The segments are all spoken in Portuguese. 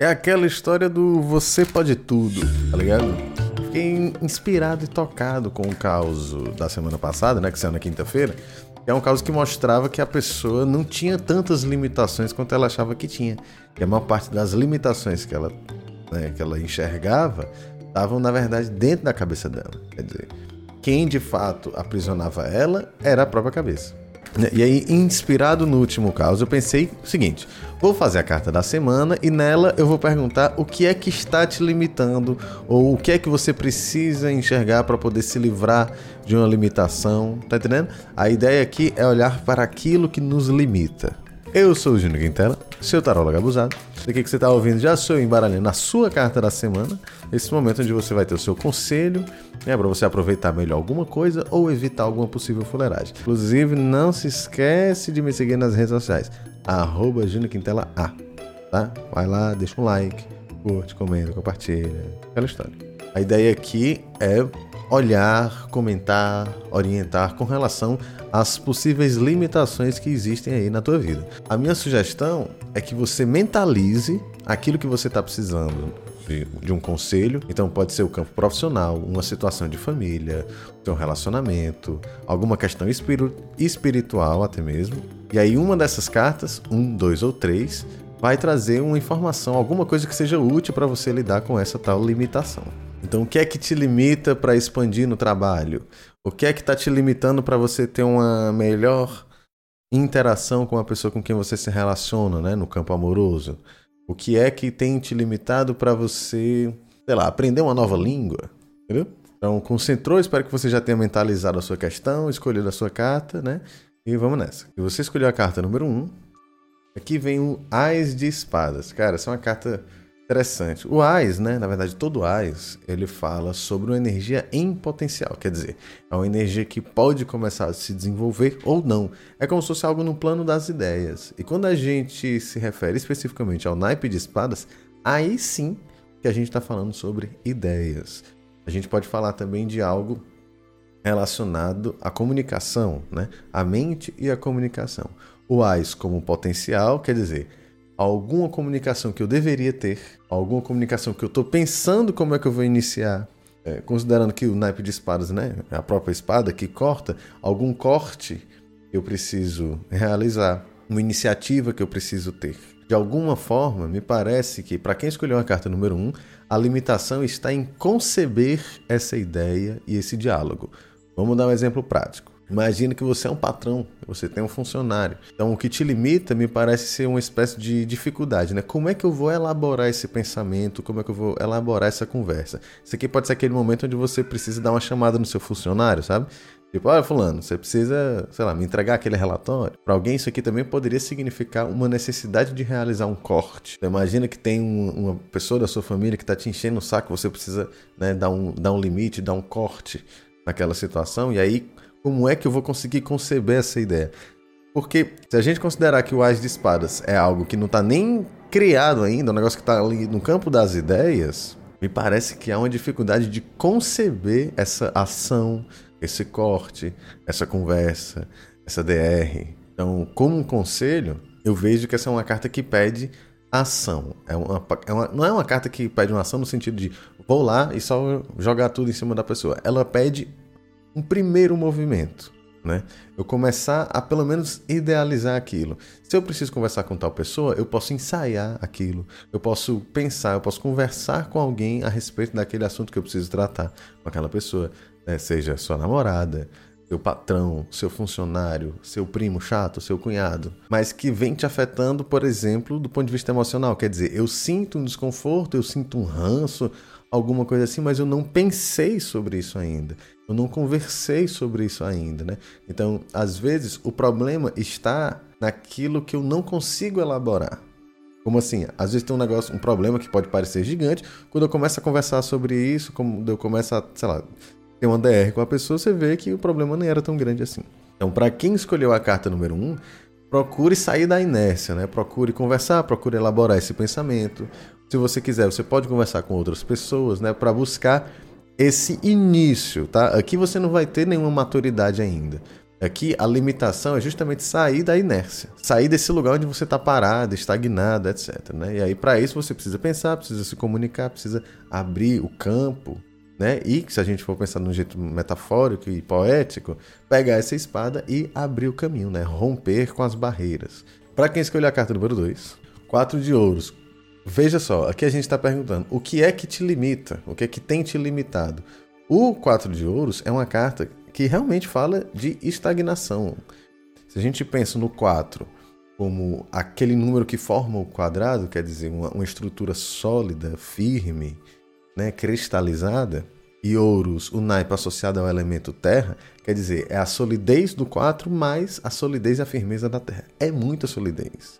É aquela história do você pode tudo, tá ligado? Fiquei inspirado e tocado com o caos da semana passada, né? Que saiu na quinta-feira. É um caso que mostrava que a pessoa não tinha tantas limitações quanto ela achava que tinha. E a maior parte das limitações que ela, né, que ela enxergava estavam, na verdade, dentro da cabeça dela. Quer dizer, quem de fato aprisionava ela era a própria cabeça. E aí, inspirado no último caso, eu pensei o seguinte: vou fazer a carta da semana e nela eu vou perguntar o que é que está te limitando ou o que é que você precisa enxergar para poder se livrar de uma limitação. Tá entendendo? A ideia aqui é olhar para aquilo que nos limita. Eu sou o Júnior Quintela, seu tarólogo abusado. Daqui que você está ouvindo já sou embaralhando a sua carta da semana. Esse momento onde você vai ter o seu conselho, né, para você aproveitar melhor alguma coisa ou evitar alguma possível fuleiragem. Inclusive, não se esquece de me seguir nas redes sociais, arroba Quintela A, tá? Vai lá, deixa um like, curte, comenta, compartilha, aquela história. A ideia aqui é olhar, comentar, orientar com relação às possíveis limitações que existem aí na tua vida. A minha sugestão é que você mentalize aquilo que você está precisando de, de, um conselho. Então pode ser o campo profissional, uma situação de família, seu relacionamento, alguma questão espir espiritual até mesmo. E aí uma dessas cartas, um, dois ou três, vai trazer uma informação, alguma coisa que seja útil para você lidar com essa tal limitação. Então, o que é que te limita para expandir no trabalho? O que é que está te limitando para você ter uma melhor interação com a pessoa com quem você se relaciona, né, no campo amoroso? O que é que tem te limitado para você, sei lá, aprender uma nova língua? Entendeu? Então, concentrou, espero que você já tenha mentalizado a sua questão, escolhido a sua carta, né? E vamos nessa. E você escolheu a carta número 1. Um. Aqui vem o Ais de Espadas. Cara, essa é uma carta Interessante. O AIS, né, na verdade todo AIS, ele fala sobre uma energia em potencial, quer dizer, é uma energia que pode começar a se desenvolver ou não. É como se fosse algo no plano das ideias. E quando a gente se refere especificamente ao naipe de espadas, aí sim que a gente está falando sobre ideias. A gente pode falar também de algo relacionado à comunicação, né? A mente e a comunicação. O AIS como potencial, quer dizer, alguma comunicação que eu deveria ter, alguma comunicação que eu estou pensando como é que eu vou iniciar, é, considerando que o naipe de espadas, né, é a própria espada que corta, algum corte eu preciso realizar, uma iniciativa que eu preciso ter. De alguma forma, me parece que para quem escolheu a carta número 1, um, a limitação está em conceber essa ideia e esse diálogo. Vamos dar um exemplo prático. Imagina que você é um patrão, você tem um funcionário. Então, o que te limita me parece ser uma espécie de dificuldade, né? Como é que eu vou elaborar esse pensamento? Como é que eu vou elaborar essa conversa? Isso aqui pode ser aquele momento onde você precisa dar uma chamada no seu funcionário, sabe? Tipo, olha, fulano, você precisa, sei lá, me entregar aquele relatório. Para alguém, isso aqui também poderia significar uma necessidade de realizar um corte. Então, imagina que tem um, uma pessoa da sua família que está te enchendo o saco, você precisa né, dar, um, dar um limite, dar um corte naquela situação, e aí como é que eu vou conseguir conceber essa ideia? Porque se a gente considerar que o Ás de Espadas é algo que não está nem criado ainda, um negócio que está ali no campo das ideias, me parece que há uma dificuldade de conceber essa ação, esse corte, essa conversa, essa DR. Então, como um conselho, eu vejo que essa é uma carta que pede ação. É uma, é uma, não é uma carta que pede uma ação no sentido de vou lá e só jogar tudo em cima da pessoa. Ela pede um primeiro movimento. Né? Eu começar a pelo menos idealizar aquilo. Se eu preciso conversar com tal pessoa, eu posso ensaiar aquilo, eu posso pensar, eu posso conversar com alguém a respeito daquele assunto que eu preciso tratar com aquela pessoa, né? seja sua namorada, seu patrão, seu funcionário, seu primo chato, seu cunhado, mas que vem te afetando, por exemplo, do ponto de vista emocional. Quer dizer, eu sinto um desconforto, eu sinto um ranço, alguma coisa assim, mas eu não pensei sobre isso ainda. Eu não conversei sobre isso ainda, né? Então, às vezes, o problema está naquilo que eu não consigo elaborar. Como assim? Às vezes tem um negócio, um problema que pode parecer gigante. Quando eu começo a conversar sobre isso, quando eu começo a, sei lá, ter uma DR com a pessoa, você vê que o problema nem era tão grande assim. Então, para quem escolheu a carta número 1, um, procure sair da inércia, né? Procure conversar, procure elaborar esse pensamento. Se você quiser, você pode conversar com outras pessoas, né, para buscar esse início, tá? Aqui você não vai ter nenhuma maturidade ainda. Aqui a limitação é justamente sair da inércia, sair desse lugar onde você está parado, estagnado, etc. Né? E aí, para isso, você precisa pensar, precisa se comunicar, precisa abrir o campo, né? E se a gente for pensar de um jeito metafórico e poético, pegar essa espada e abrir o caminho, né? Romper com as barreiras. Para quem escolheu a carta número 2, quatro de ouros. Veja só, aqui a gente está perguntando o que é que te limita, o que é que tem te limitado. O quatro de ouros é uma carta que realmente fala de estagnação. Se a gente pensa no 4 como aquele número que forma o quadrado, quer dizer, uma, uma estrutura sólida, firme, né, cristalizada, e ouros, o naipe associado ao elemento terra, quer dizer, é a solidez do 4 mais a solidez e a firmeza da terra. É muita solidez.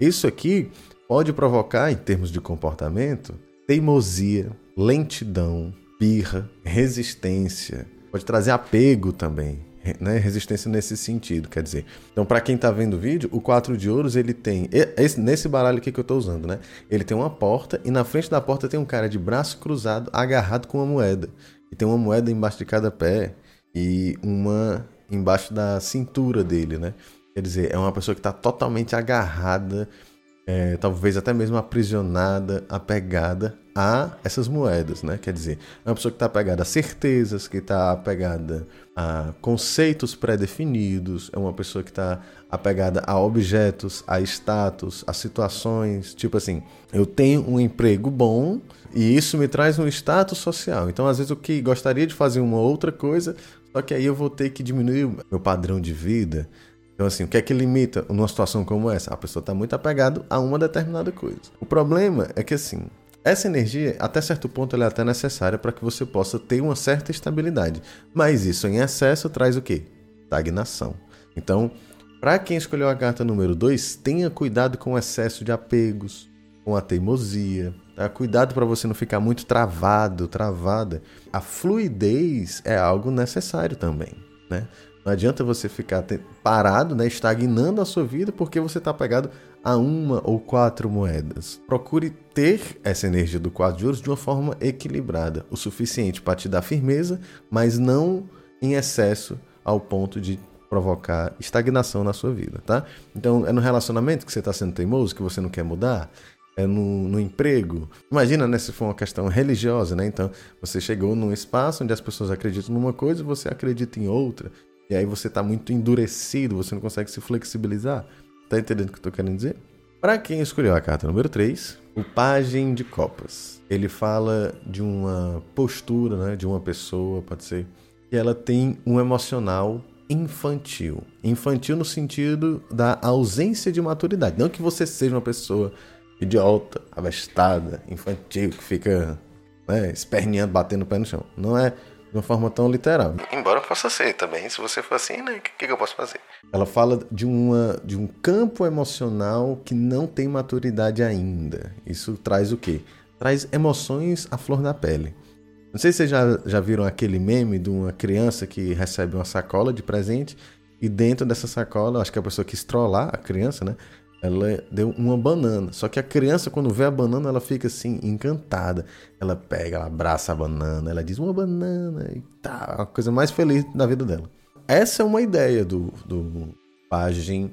Isso aqui pode provocar, em termos de comportamento, teimosia, lentidão, birra, resistência, pode trazer apego também, né? resistência nesse sentido, quer dizer. Então, para quem está vendo o vídeo, o 4 de ouros ele tem esse, nesse baralho aqui que eu estou usando, né? Ele tem uma porta e na frente da porta tem um cara de braço cruzado, agarrado com uma moeda. E tem uma moeda embaixo de cada pé e uma embaixo da cintura dele, né? Quer dizer, é uma pessoa que está totalmente agarrada, é, talvez até mesmo aprisionada, apegada a essas moedas, né? Quer dizer, é uma pessoa que está apegada a certezas, que está apegada a conceitos pré-definidos, é uma pessoa que está apegada a objetos, a status, a situações. Tipo assim, eu tenho um emprego bom e isso me traz um status social. Então, às vezes, eu que gostaria de fazer uma outra coisa, só que aí eu vou ter que diminuir o meu padrão de vida. Então, assim, o que é que limita numa situação como essa? A pessoa está muito apegada a uma determinada coisa. O problema é que, assim, essa energia, até certo ponto, ela é até necessária para que você possa ter uma certa estabilidade. Mas isso em excesso traz o quê? Estagnação. Então, para quem escolheu a carta número 2, tenha cuidado com o excesso de apegos, com a teimosia. Tá? Cuidado para você não ficar muito travado, travada. A fluidez é algo necessário também. Né? Não adianta você ficar parado, né, estagnando a sua vida porque você está pegado a uma ou quatro moedas. Procure ter essa energia do quadro de ouros de uma forma equilibrada, o suficiente para te dar firmeza, mas não em excesso ao ponto de provocar estagnação na sua vida, tá? Então é no relacionamento que você está sendo teimoso, que você não quer mudar, é no, no, emprego. Imagina, né, se for uma questão religiosa, né? Então, você chegou num espaço onde as pessoas acreditam numa coisa e você acredita em outra. E aí você está muito endurecido, você não consegue se flexibilizar. Tá entendendo o que eu tô querendo dizer? Para quem escolheu a carta número 3, o Pagem de Copas. Ele fala de uma postura, né, de uma pessoa, pode ser, que ela tem um emocional infantil. Infantil no sentido da ausência de maturidade. Não que você seja uma pessoa idiota, abestada, infantil, que fica né, esperneando, batendo o pé no chão. Não é de uma forma tão literal. Embora possa ser também, se você for assim, né, o que, que eu posso fazer? Ela fala de, uma, de um campo emocional que não tem maturidade ainda. Isso traz o quê? Traz emoções à flor da pele. Não sei se vocês já, já viram aquele meme de uma criança que recebe uma sacola de presente e dentro dessa sacola, acho que a pessoa quis trollar a criança, né? Ela deu uma banana. Só que a criança, quando vê a banana, ela fica assim, encantada. Ela pega, ela abraça a banana, ela diz uma banana e tá, a coisa mais feliz da vida dela. Essa é uma ideia do, do Pagem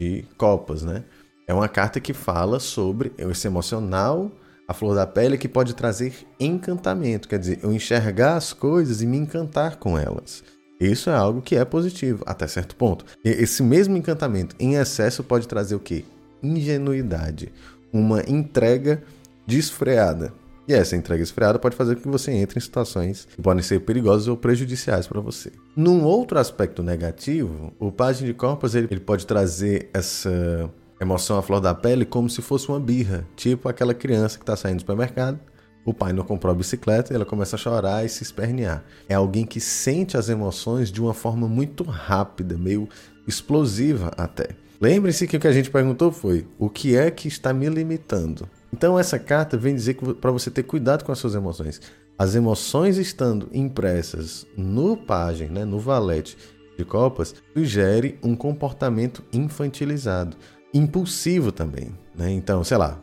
de Copas, né? É uma carta que fala sobre esse emocional, a flor da pele, que pode trazer encantamento. Quer dizer, eu enxergar as coisas e me encantar com elas. Isso é algo que é positivo, até certo ponto. E esse mesmo encantamento em excesso pode trazer o quê? Ingenuidade, uma entrega desfreada. E essa entrega esfriada pode fazer com que você entre em situações que podem ser perigosas ou prejudiciais para você. Num outro aspecto negativo, o Pagem de Corpos ele, ele pode trazer essa emoção à flor da pele como se fosse uma birra, tipo aquela criança que está saindo do supermercado o pai não comprou a bicicleta e ela começa a chorar e se espernear. É alguém que sente as emoções de uma forma muito rápida, meio explosiva até. Lembre-se que o que a gente perguntou foi: o que é que está me limitando? Então essa carta vem dizer para você ter cuidado com as suas emoções. As emoções estando impressas no página, né, no valete de copas, sugere um comportamento infantilizado, impulsivo também. Né? Então, sei lá,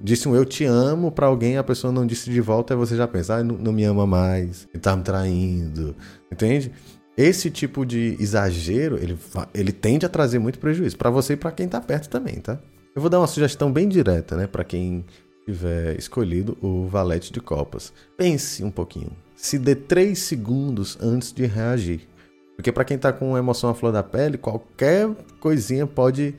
disse um eu te amo para alguém, a pessoa não disse de volta, aí você já pensa, ah, não, não me ama mais, ele tá me traindo, entende? esse tipo de exagero, ele, ele tende a trazer muito prejuízo para você e para quem tá perto também, tá? Eu vou dar uma sugestão bem direta, né, para quem tiver escolhido o valete de copas. Pense um pouquinho. Se dê 3 segundos antes de reagir. Porque para quem tá com emoção à flor da pele, qualquer coisinha pode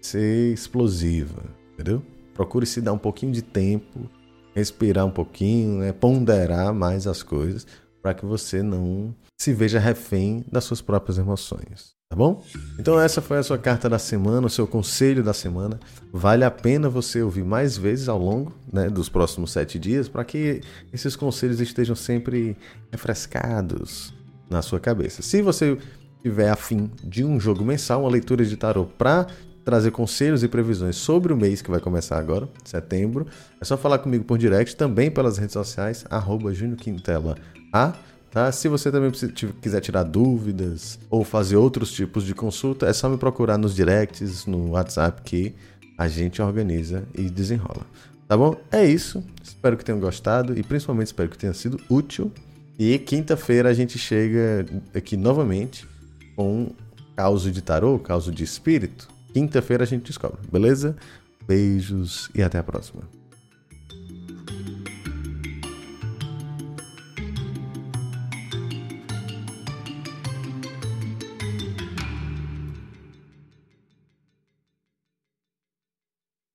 ser explosiva, entendeu? Procure se dar um pouquinho de tempo, respirar um pouquinho, né, ponderar mais as coisas para que você não se veja refém das suas próprias emoções. Tá bom? Então essa foi a sua carta da semana, o seu conselho da semana. Vale a pena você ouvir mais vezes ao longo né, dos próximos sete dias para que esses conselhos estejam sempre refrescados na sua cabeça. Se você tiver afim de um jogo mensal, uma leitura de tarot para trazer conselhos e previsões sobre o mês que vai começar agora, setembro, é só falar comigo por direct, também pelas redes sociais, arroba Quintela A. Tá? Se você também quiser tirar dúvidas ou fazer outros tipos de consulta, é só me procurar nos directs, no WhatsApp que a gente organiza e desenrola. Tá bom? É isso. Espero que tenham gostado e principalmente espero que tenha sido útil. E quinta-feira a gente chega aqui novamente com causa de tarô, causa de espírito. Quinta-feira a gente descobre, beleza? Beijos e até a próxima.